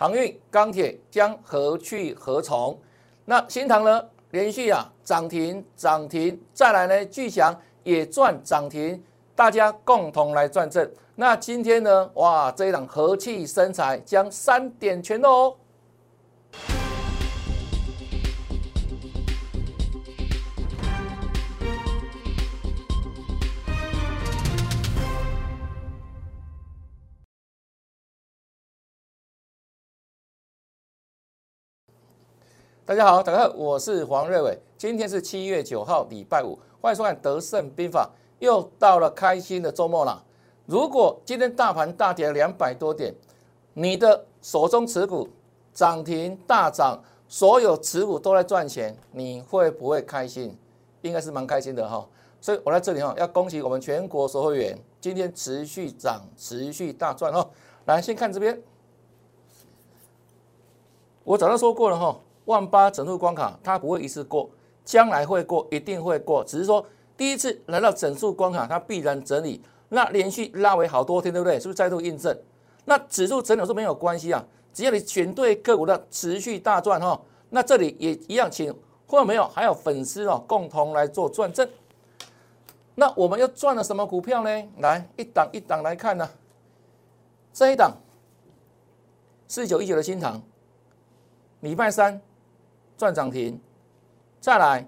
航运、钢铁将何去何从？那新塘呢？连续啊涨停涨停，再来呢巨翔也赚涨停，大家共同来赚正。那今天呢？哇，这一档和气生财将三点全哦。大家好，大家好，我是黄瑞伟。今天是七月九号，礼拜五，欢迎收看《德胜兵法》。又到了开心的周末了。如果今天大盘大跌两百多点，你的手中持股涨停大涨，所有持股都在赚钱，你会不会开心？应该是蛮开心的哈。所以我在这里哈，要恭喜我们全国所有会员，今天持续涨，持续大赚哦。来，先看这边，我早就说过了哈。万八整数关卡，它不会一次过，将来会过，一定会过。只是说第一次来到整数关卡，它必然整理，那连续拉回好多天，对不对？是不是再度印证？那指数整理是没有关系啊，只要你选对个股的持续大赚哈。那这里也一样，请或者没有，还有粉丝哦，共同来做转正。那我们又赚了什么股票呢？来一档一档来看呢。这一档四九一九的新塘，礼拜三。赚涨停，再来，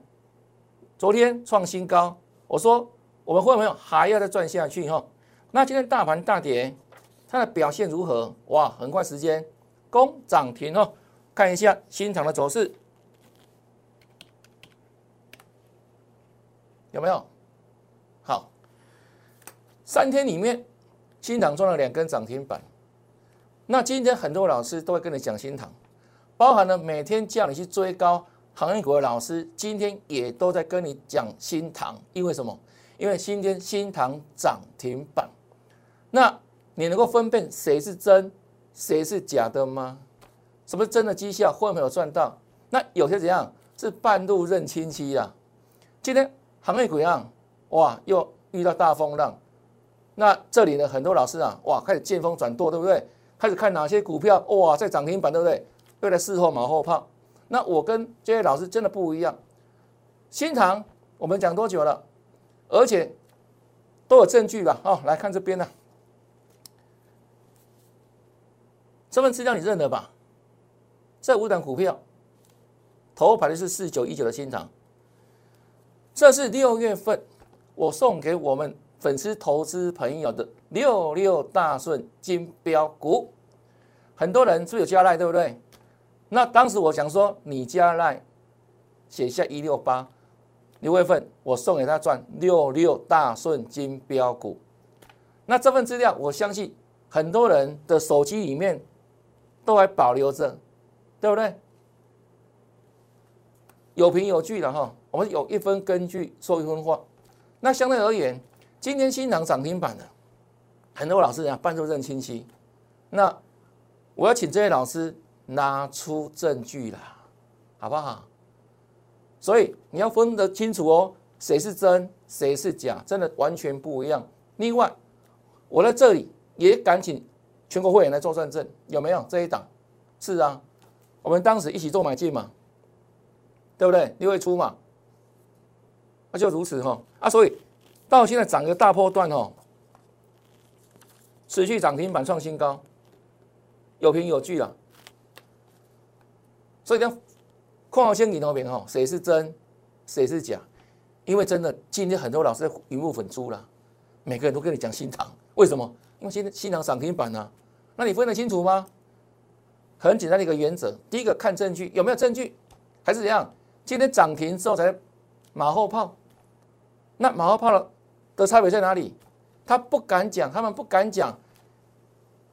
昨天创新高。我说我们会不会还要再赚下去？哈，那今天大盘大跌，它的表现如何？哇，很快时间攻涨停哦。看一下新场的走势，有没有？好，三天里面新塘赚了两根涨停板。那今天很多老师都会跟你讲新塘。包含了每天叫你去追高行业股的老师，今天也都在跟你讲新塘，因为什么？因为今天新塘涨停板。那你能够分辨谁是真，谁是假的吗？什么是真的绩效？会没有赚到？那有些怎样是半路认亲戚啊？今天行业股样，哇，又遇到大风浪。那这里呢，很多老师啊，哇，开始见风转舵，对不对？开始看哪些股票，哇，在涨停板，对不对？为了事后马后炮，那我跟这些老师真的不一样。新塘我们讲多久了？而且都有证据吧？哦，来看这边呢，这份资料你认得吧？这五档股票，头排的是四九一九的新塘，这是六月份我送给我们粉丝投资朋友的六六大顺金标股，很多人是不是有加赖，对不对？那当时我想说，你加来写下一六八六月份，我送给他赚六六大顺金标股。那这份资料，我相信很多人的手机里面都还保留着，对不对？有凭有据的哈，我们有一分根据说一分话。那相对而言，今天新塘涨停板的很多老师讲，半路认清晰。那我要请这位老师。拿出证据啦，好不好？所以你要分得清楚哦，谁是真，谁是假，真的完全不一样。另外，我在这里也敢请全国会员来做认证，有没有这一档？是啊，我们当时一起做买进嘛，对不对？六月初嘛，那就如此哈啊，所以到现在涨个大波段哦，持续涨停板创新高，有凭有据啊。所以呢，矿号先领头边哈，谁是真，谁是假？因为真的，今天很多老师云雾粉猪了，每个人都跟你讲新塘，为什么？因为新新塘涨停板呢，那你分得清楚吗？很简单的一个原则，第一个看证据，有没有证据？还是怎样？今天涨停之后才马后炮，那马后炮的差别在哪里？他不敢讲，他们不敢讲，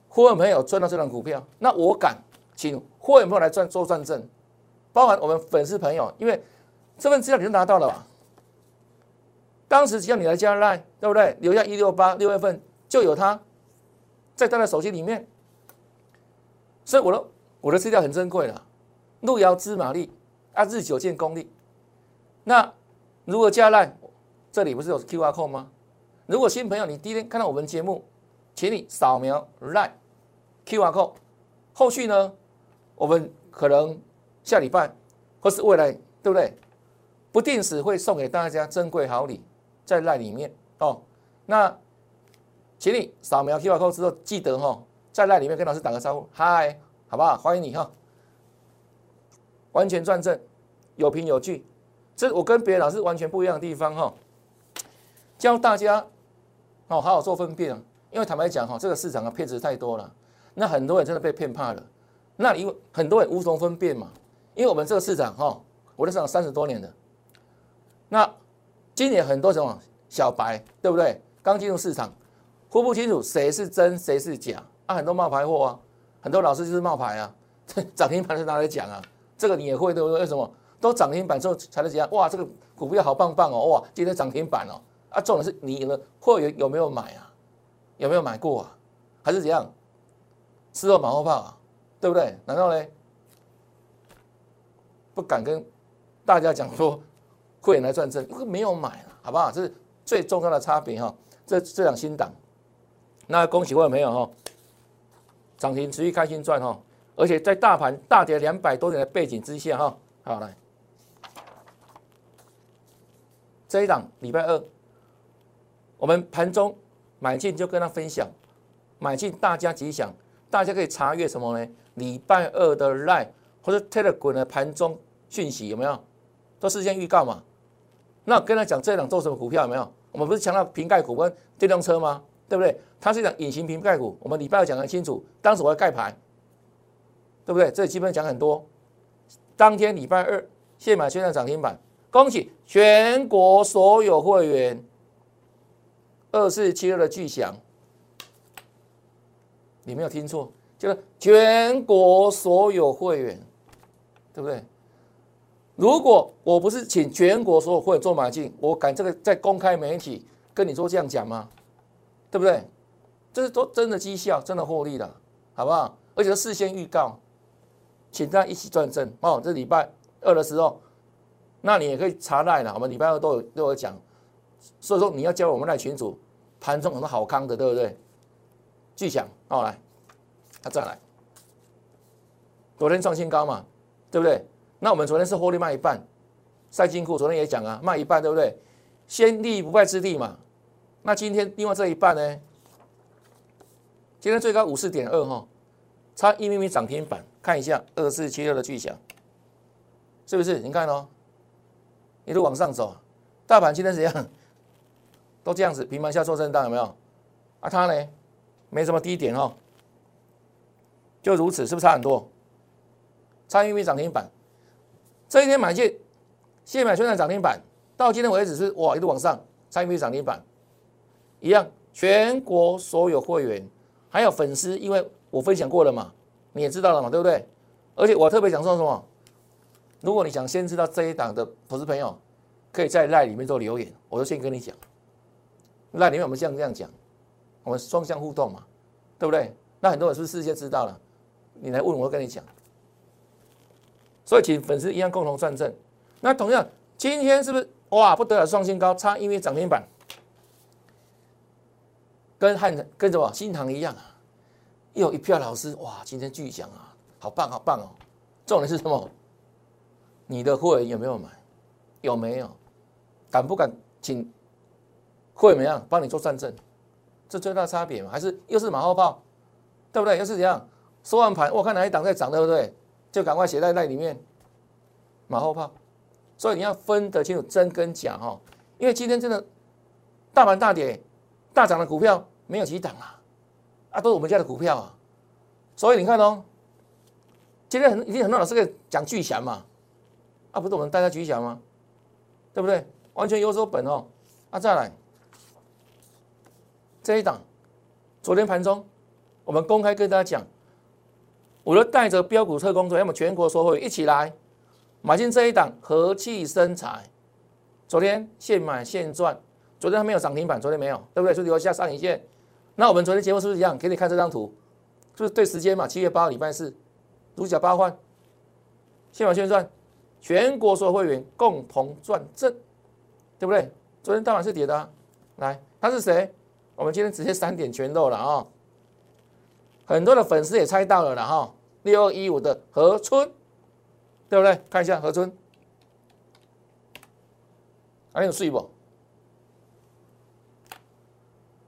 会员朋友赚到这张股票，那我敢。请会员朋友来赚做转正，包含我们粉丝朋友，因为这份资料你都拿到了吧？当时只要你来加 line，对不对？留下一六八六月份就有他，在他的手机里面，所以我的我的资料很珍贵了，路遥知马力，啊日久见功力。那如果加 line，这里不是有 Q R code 吗？如果新朋友你第一天看到我们节目，请你扫描 line Q R code，后续呢？我们可能下礼拜或是未来，对不对？不定时会送给大家珍贵好礼，在赖里面哦。那请你扫描 QR code 之后，记得哈，在赖里面跟老师打个招呼，嗨，好不好？欢迎你哈。完全转正，有凭有据，这我跟别的老师完全不一样的地方哈。教大家哦，好好做分辨，因为坦白讲哈，这个市场啊骗子太多了，那很多人真的被骗怕了。那因为很多人无从分辨嘛，因为我们这个市场哈，我在市场三十多年的，那今年很多什么小白，对不对？刚进入市场，分不清楚谁是真谁是假啊，很多冒牌货啊，很多老师就是冒牌啊，涨停板是拿来讲啊，这个你也会对不对？为什么都涨停板之后才能讲？哇，这个股票好棒棒哦，哇，今天涨停板哦，啊，重点是你的会员有没有买啊？有没有买过啊？还是怎样？事后马后炮啊？对不对？难道呢？不敢跟大家讲说 会员来赚正，因为没有买了，好不好？这是最重要的差别哈。这这两新档，那恭喜各位朋友哈，涨停持续开心赚哈，而且在大盘大跌两百多点的背景之下哈，好来，这一档礼拜二，我们盘中买进就跟他分享，买进大家吉祥。大家可以查阅什么呢？礼拜二的 Line 或者 Telegram 的盘中讯息有没有？都事先预告嘛？那跟他讲这档做什么股票有没有？我们不是强调瓶盖股跟电动车吗？对不对？它是一档隐形瓶盖股，我们礼拜二讲得很清楚，当时我要盖牌，对不对？这基本讲很多。当天礼拜二现买现在涨停板，恭喜全国所有会员，二四七二的巨响。你没有听错，就是全国所有会员，对不对？如果我不是请全国所有会员做买进，我敢这个在公开媒体跟你说这样讲吗？对不对？这是都真的绩效，真的获利的，好不好？而且是事先预告，请大家一起赚正哦。这礼拜二的时候，那你也可以查赖了，我们礼拜二都有都有讲，所以说你要教我们赖群主盘中很多好康的，对不对？巨响，好来，他再来。昨天创新高嘛，对不对？那我们昨天是获利卖一半，赛金库昨天也讲啊，卖一半，对不对？先立不败之地嘛。那今天另外这一半呢？今天最高五四点二哈，差一厘米涨停板，看一下二四七六的巨响，是不是？你看哦，一路往上走，大盘今天怎样？都这样子，平盘下做震荡，有没有？啊，它呢？没什么低点哦，就如此，是不是差很多？差一米涨停板，这一天买进，现买现在涨停板，到今天为止是哇一路往上，差一米涨停板，一样，全国所有会员还有粉丝，因为我分享过了嘛，你也知道了嘛，对不对？而且我特别想说什么？如果你想先知道这一档的投资朋友，可以在赖里面做留言，我就先跟你讲，赖里面我们像这样讲。我们双向互动嘛，对不对？那很多人是不是事先知道了？你来问我，跟你讲。所以请粉丝一样共同赚正。那同样，今天是不是哇不得了，创新高，差因为涨停板，跟汉跟什么新塘一样啊？又有一票老师哇，今天巨响啊，好棒好棒哦！重点是什么？你的会有没有买？有没有？敢不敢请会怎么样帮你做转正？这最大差别嘛，还是又是马后炮，对不对？又是怎样收完盘，我看哪一档在涨，对不对？就赶快写在那里面，马后炮。所以你要分得清楚真跟假哈，因为今天真的大盘大跌大涨的股票没有几档啊，啊，都是我们家的股票啊。所以你看哦，今天很一定很多老师在讲巨响嘛，啊，不是我们大家巨响吗？对不对？完全有所本哦。啊，再来。这一档，昨天盘中，我们公开跟大家讲，我就带着标股特工队，要么全国所有一起来买进这一档和气生财。昨天现买现赚，昨天还没有涨停板，昨天没有，对不对？所以留下上影线。那我们昨天节目是不是一样？给你看这张图，就是对时间嘛，七月八号礼拜四，独角八换，现买现赚，全国所有会员共同赚正，对不对？昨天大盘是跌的，来，他是谁？我们今天直接三点全漏了啊！很多的粉丝也猜到了了哈，六二一五的河村，对不对？看一下河村，还有睡不？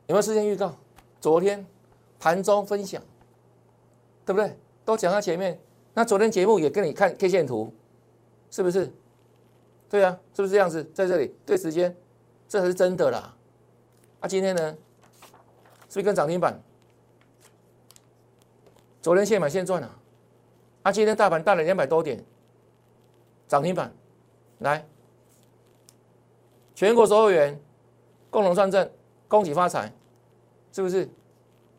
有没有事先预告？昨天盘中分享，对不对？都讲在前面。那昨天节目也跟你看 K 线图，是不是？对啊，是不是这样子？在这里对时间，这才是真的啦。啊，今天呢，是不是跟涨停板？昨天现买现赚啊！啊，今天大盘大了两百多点，涨停板，来，全国所有员共同上阵，恭喜发财，是不是？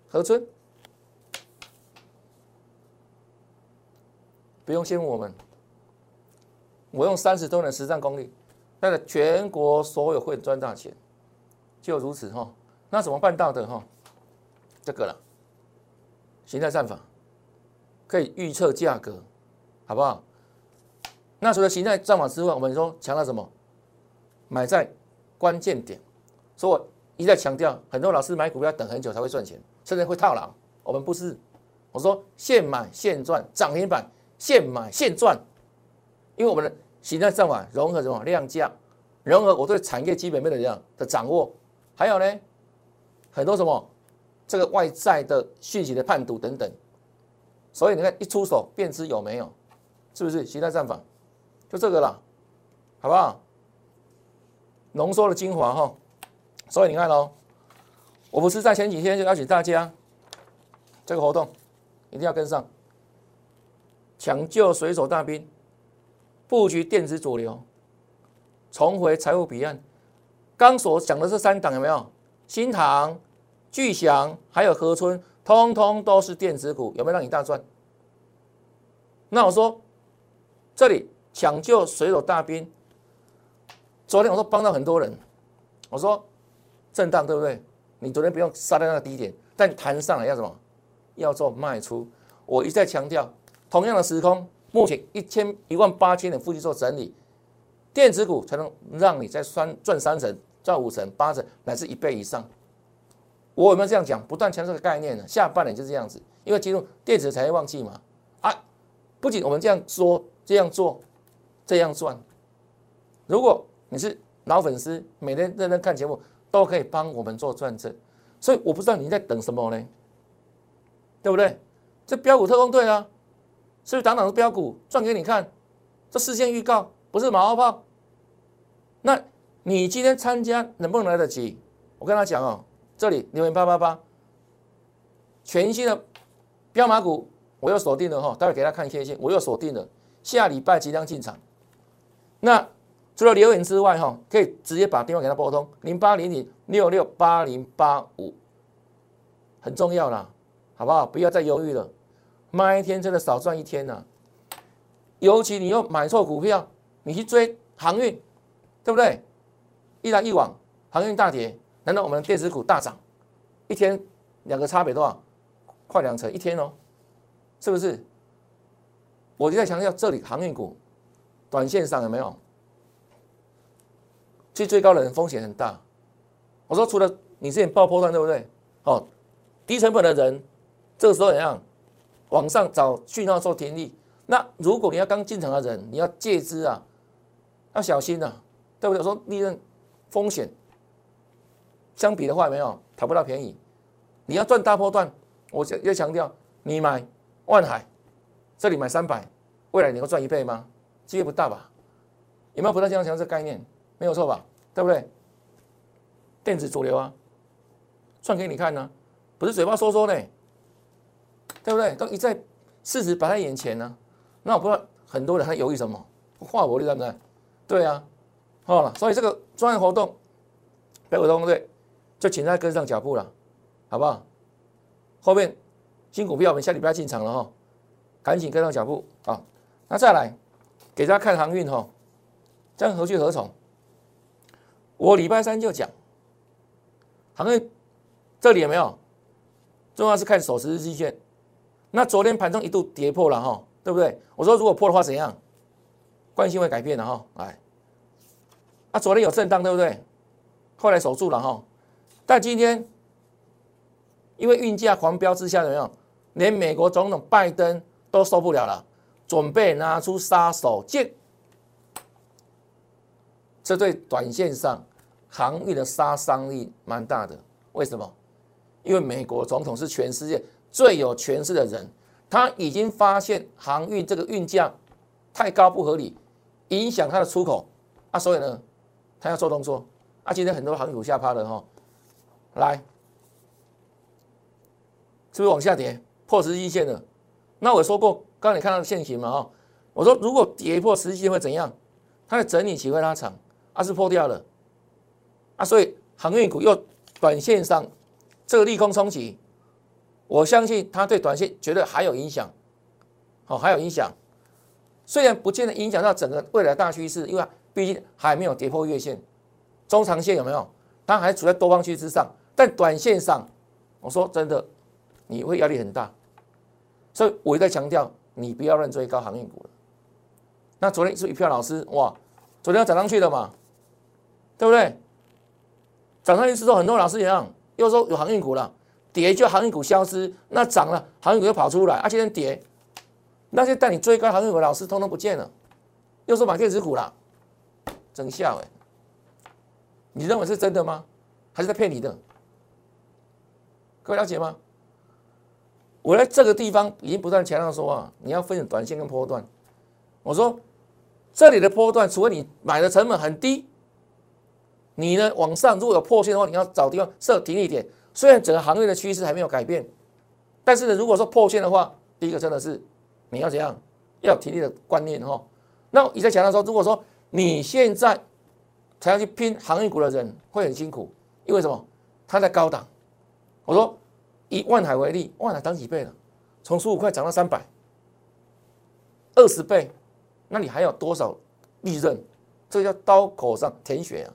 何春，不用羡慕我们，我用三十多年实战功力，带了全国所有会赚大钱，就如此哈。那怎么办到的哈？这个了，形态战法。可以预测价格，好不好？那除了形态战法之外，我们说强调什么？买在关键点。所以我一再强调，很多老师买股票等很久才会赚钱，甚至会套牢。我们不是，我说现买现赚，涨停板现买现赚。因为我们的形态战法融合什么量价，融合我对产业基本面的这样的掌握，还有呢，很多什么这个外在的讯息的判读等等。所以你看，一出手便知有没有，是不是？形态战法就这个了，好不好？浓缩的精华哈。所以你看喽，我不是在前几天就邀请大家，这个活动一定要跟上，抢救水手大兵，布局电子主流，重回财富彼岸。刚所讲的这三档有没有？新塘、巨祥还有河村。通通都是电子股，有没有让你大赚？那我说，这里抢救水手大兵。昨天我说帮到很多人，我说震荡对不对？你昨天不用杀在那个低点，但弹上来要什么？要做卖出。我一再强调，同样的时空，目前一千一万八千点附近做整理，电子股才能让你在三赚三成、赚五成、八成，乃至一倍以上。我有没有这样讲？不断强调这个概念呢？下半年就是这样子，因为进入电子产业旺季嘛。啊，不仅我们这样说、这样做、这样赚。如果你是老粉丝，每天认真看节目，都可以帮我们做转正。所以我不知道你在等什么呢？对不对？这标股特工队啊，是不是档档是标股赚给你看？这事先预告不是马后炮。那你今天参加能不能来得及？我跟他讲哦。这里留言八八八，全新的标马股，我又锁定了哈，待会给大家看 K 线，我又锁定了，下礼拜即将进场。那除了留言之外哈，可以直接把电话给他拨通零八零零六六八零八五，很重要啦，好不好？不要再犹豫了，卖一天真的少赚一天呐。尤其你又买错股票，你去追航运，对不对？一来一往，航运大跌。难道我们的电子股大涨，一天两个差别多少？快两成一天哦，是不是？我就在强调这里航运股，短线上有没有？其实最高的人风险很大。我说除了你之前爆破段对不对？哦，低成本的人，这个时候怎样？往上找讯号做停利。那如果你要刚进场的人，你要借资啊，要小心呐，对不对？我说利润风险。相比的话，没有讨不到便宜。你要赚大波段，我要强调，你买万海，这里买三百，未来你会赚一倍吗？机会不大吧？有没有不太强强这概念？没有错吧？对不对？电子主流啊，赚给你看呢，不是嘴巴说说呢，对不对？都一再事实摆在眼前呢。那我不知道很多人还犹豫什么？话我对不对？对啊，好了，所以这个专业活动，北股通对。就请他跟上脚步了，好不好？后面新股票我们下礼拜进场了哈，赶紧跟上脚步啊！那再来给大家看航运哈，这样何去何从？我礼拜三就讲航运，这里有没有？重要是看手持日均线。那昨天盘中一度跌破了哈，对不对？我说如果破的话怎样？惯性会改变的哈，来，啊，昨天有震荡对不对？后来守住了哈。但今天，因为运价狂飙之下，怎么样？连美国总统拜登都受不了了，准备拿出杀手锏。这对短线上航运的杀伤力蛮大的。为什么？因为美国总统是全世界最有权势的人，他已经发现航运这个运价太高不合理，影响他的出口啊，所以呢，他要做动作啊。今天很多航运股下趴了哈，来，是不是往下跌破十日线了？那我说过，刚刚你看到的线型嘛哈，我说如果跌破十日线会怎样？它的整理期会拉长，啊是破掉了啊，所以航运股又短线上这个利空冲击。我相信它对短线绝对还有影响，哦还有影响，虽然不见得影响到整个未来大趋势，因为毕竟还没有跌破月线，中长线有没有？它还处在多方区之上，但短线上，我说真的，你会压力很大，所以我一再强调，你不要乱追高航运股了。那昨天是一票老师哇，昨天要涨上去的嘛，对不对？涨上去之后，很多老师一样，又说有航运股了。跌就航运股消失，那涨了航运股又跑出来，而且天跌，那些带你追高航运股的老师通通不见了，又说买电子股了，真笑哎！你认为是真的吗？还是在骗你的？各位了解吗？我在这个地方已经不断强调说啊，你要分短线跟波段。我说这里的波段，除非你买的成本很低，你呢往上如果有破线的话，你要找地方设停利点。虽然整个行业的趋势还没有改变，但是呢，如果说破线的话，第一个真的是你要怎样，要有体力的观念哈。那你在强调说，如果说你现在才要去拼行业股的人会很辛苦，因为什么？它在高档。我说以万海为例，万海涨几倍了？从十五块涨到三百，二十倍，那你还有多少利润？这叫刀口上舔血啊！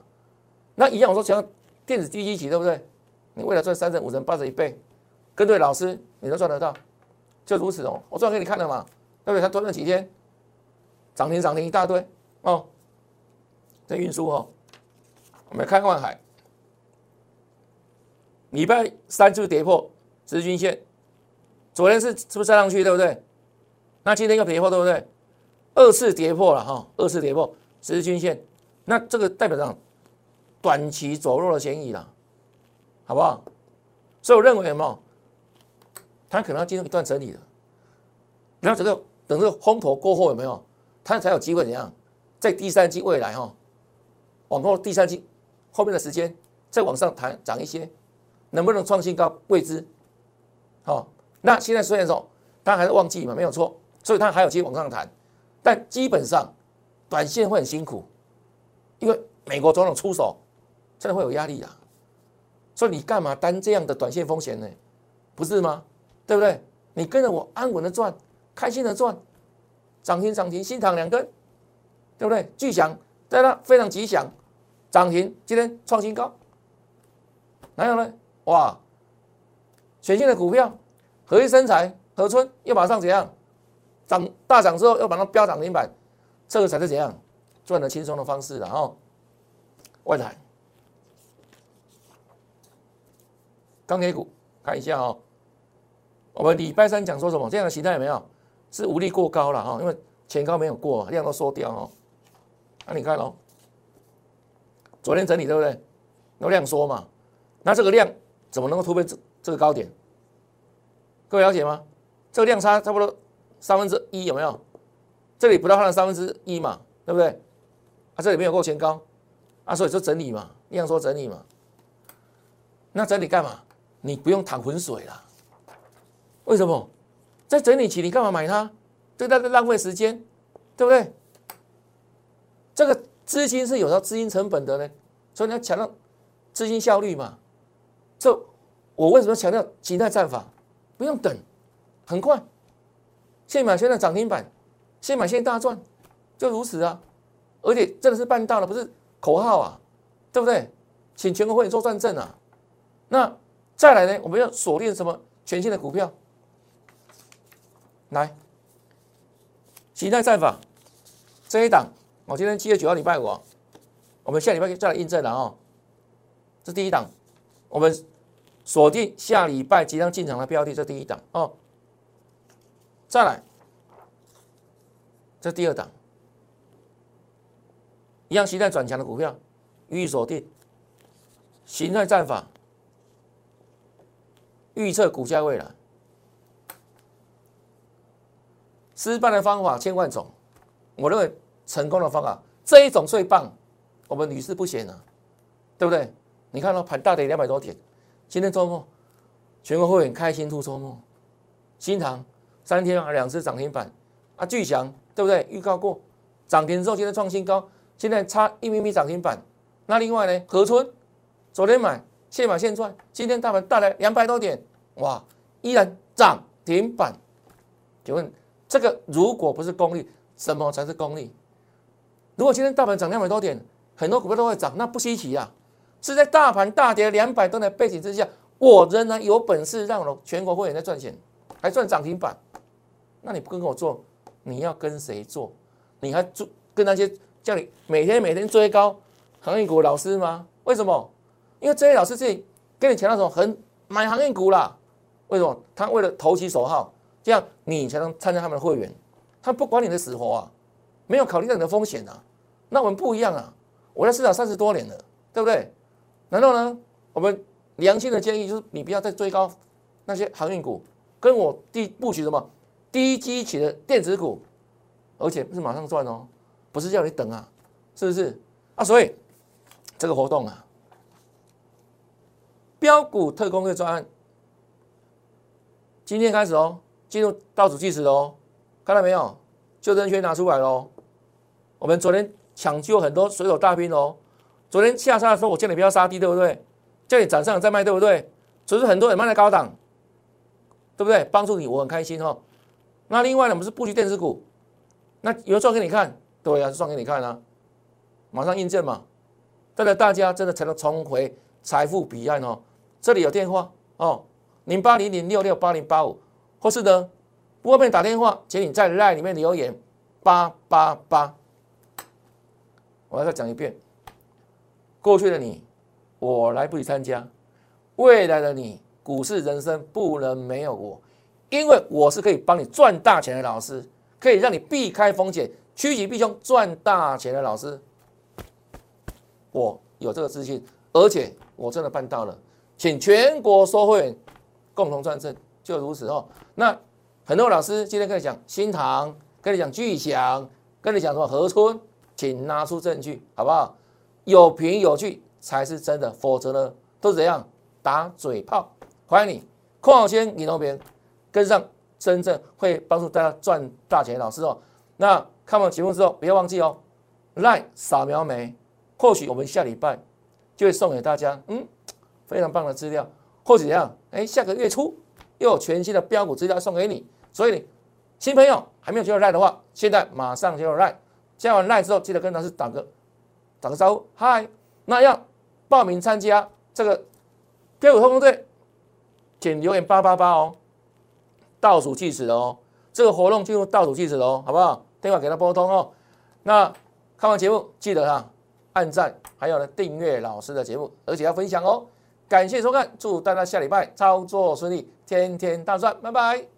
那一样，我说像电子第一期，对不对？你为了赚三成、五成、八成一倍，跟对老师，你都赚得到，就如此哦。我赚给你看了嘛，对不对？他赚了几天，涨停涨停一大堆哦。在运输哦，我们看万海，礼拜三是不是跌破十日均线，昨天是是不是再上去，对不对？那今天又跌破，对不对？二次跌破了哈，二次跌破十日均线，那这个代表上短期走弱的嫌疑了。好不好？所以我认为什么？它可能要进入一段整理的，然后这个等这个风头过后有没有？它才有机会怎样？在第三季未来哈，往后第三季后面的时间再往上弹涨一些，能不能创新高未知。好，那现在虽然说它还是旺季嘛，没有错，所以它还有机会往上弹，但基本上短线会很辛苦，因为美国总统出手真的会有压力啊。说你干嘛担这样的短线风险呢？不是吗？对不对？你跟着我安稳的赚，开心的赚，涨停涨停，新塘两根，对不对？巨响在那非常吉祥，涨停今天创新高，哪有呢？哇！全新的股票，合一生财、合春又马上怎样？涨大涨之后又把它飙涨停板，这个才是怎样赚的轻松的方式了哦。外台。钢铁股看一下哦，我们礼拜三讲说什么？这样的形态有没有？是无力过高了哈，因为前高没有过，量都缩掉哦。那你看哦，昨天整理对不对？那量缩嘛，那这个量怎么能够突破这这个高点？各位了解吗？这个量差差不多三分之一有没有？这里不到它的三分之一嘛，对不对？啊，这里没有过前高，啊，所以说整理嘛，量缩整理嘛。那整理干嘛？你不用淌浑水了，为什么？在整理期你干嘛买它？这在浪费时间，对不对？这个资金是有它资金成本的呢，所以你要强调资金效率嘛。这我为什么强调形态战法？不用等，很快，现买现在涨停板，现买现大赚，就如此啊！而且真的是办到了，不是口号啊，对不对？请全国会员做转正啊，那。再来呢，我们要锁定什么全新的股票？来，形态战法这一档，我今天七月九号礼拜五，我们下礼拜再来印证了哦。这第一档，我们锁定下礼拜即将进场的标的，这第一档哦。再来，这第二档，一样形态转强的股票，予以锁定。形态战法，预测股价未来，失败的方法千万种，我认为成功的方法这一种最棒，我们屡试不鲜啊，对不对？你看到盘大跌两百多点，今天周末全国会员开心出周末，新塘三天啊两次涨停板啊，巨翔对不对？预告过涨停之后，今天创新高，现在差一米米涨停板。那另外呢，河村昨天买现买现赚，今天大盘大来两百多点，哇，依然涨停板。请问这个如果不是功力，什么才是功力？如果今天大盘涨两百多点，很多股票都会涨，那不稀奇啊。是在大盘大跌两百多的背景之下，我仍然有本事让我全国会员在赚钱，还赚涨停板。那你不跟我做，你要跟谁做？你还做跟那些叫你每天每天追高行业股老师吗？为什么？因为这些老师自己跟你讲那种很买行业股啦。为什么？他为了投其所好，这样你才能参加他们的会员。他不管你的死活啊，没有考虑到你的风险啊。那我们不一样啊，我在市场三十多年了，对不对？难道呢？我们良心的建议就是，你不要再追高那些航运股，跟我低布局什么低基企的电子股，而且不是马上赚哦，不是叫你等啊，是不是？啊，所以这个活动啊，标股特工队专案，今天开始哦，进入倒数计时哦，看到没有？救生圈拿出来喽！我们昨天抢救很多水手大兵哦。昨天下杀的时候，我叫你不要杀低，对不对？叫你涨上再卖，对不对？所以说很多人卖在高档，对不对？帮助你，我很开心哦。那另外呢，我们是布局电子股，那有赚给你看，对啊，赚给你看啊，马上印证嘛。带着大家真的才能重回财富彼岸哦。这里有电话哦，零八零零六六八零八五，或是呢，不方便打电话，请你在 line 里面留言八八八。我要再讲一遍。过去的你，我来不及参加；未来的你，股市人生不能没有我，因为我是可以帮你赚大钱的老师，可以让你避开风险、趋吉避凶赚大钱的老师。我有这个自信，而且我真的办到了，请全国收会员共同赚证，就如此哦。那很多老师今天跟你讲新塘，跟你讲巨响，跟你讲什么河村，请拿出证据，好不好？有凭有据才是真的，否则呢都是怎样打嘴炮？欢迎你，矿先你那边跟上真正会帮助大家赚大钱老师哦。那看完节目之后，不要忘记哦，line 扫描没？或许我们下礼拜就会送给大家，嗯，非常棒的资料。或者怎样？哎，下个月初又有全新的标股资料送给你。所以新朋友还没有加入 line 的话，现在马上加入 line。加完 line 之后，记得跟老师打个。打个招呼，嗨！那要报名参加这个标股特工队，请留言八八八哦，倒数计时哦，这个活动进入倒数计时哦，好不好？电话给他拨通哦。那看完节目记得哈，按赞，还有呢订阅老师的节目，而且要分享哦。感谢收看，祝大家下礼拜操作顺利，天天大赚，拜拜。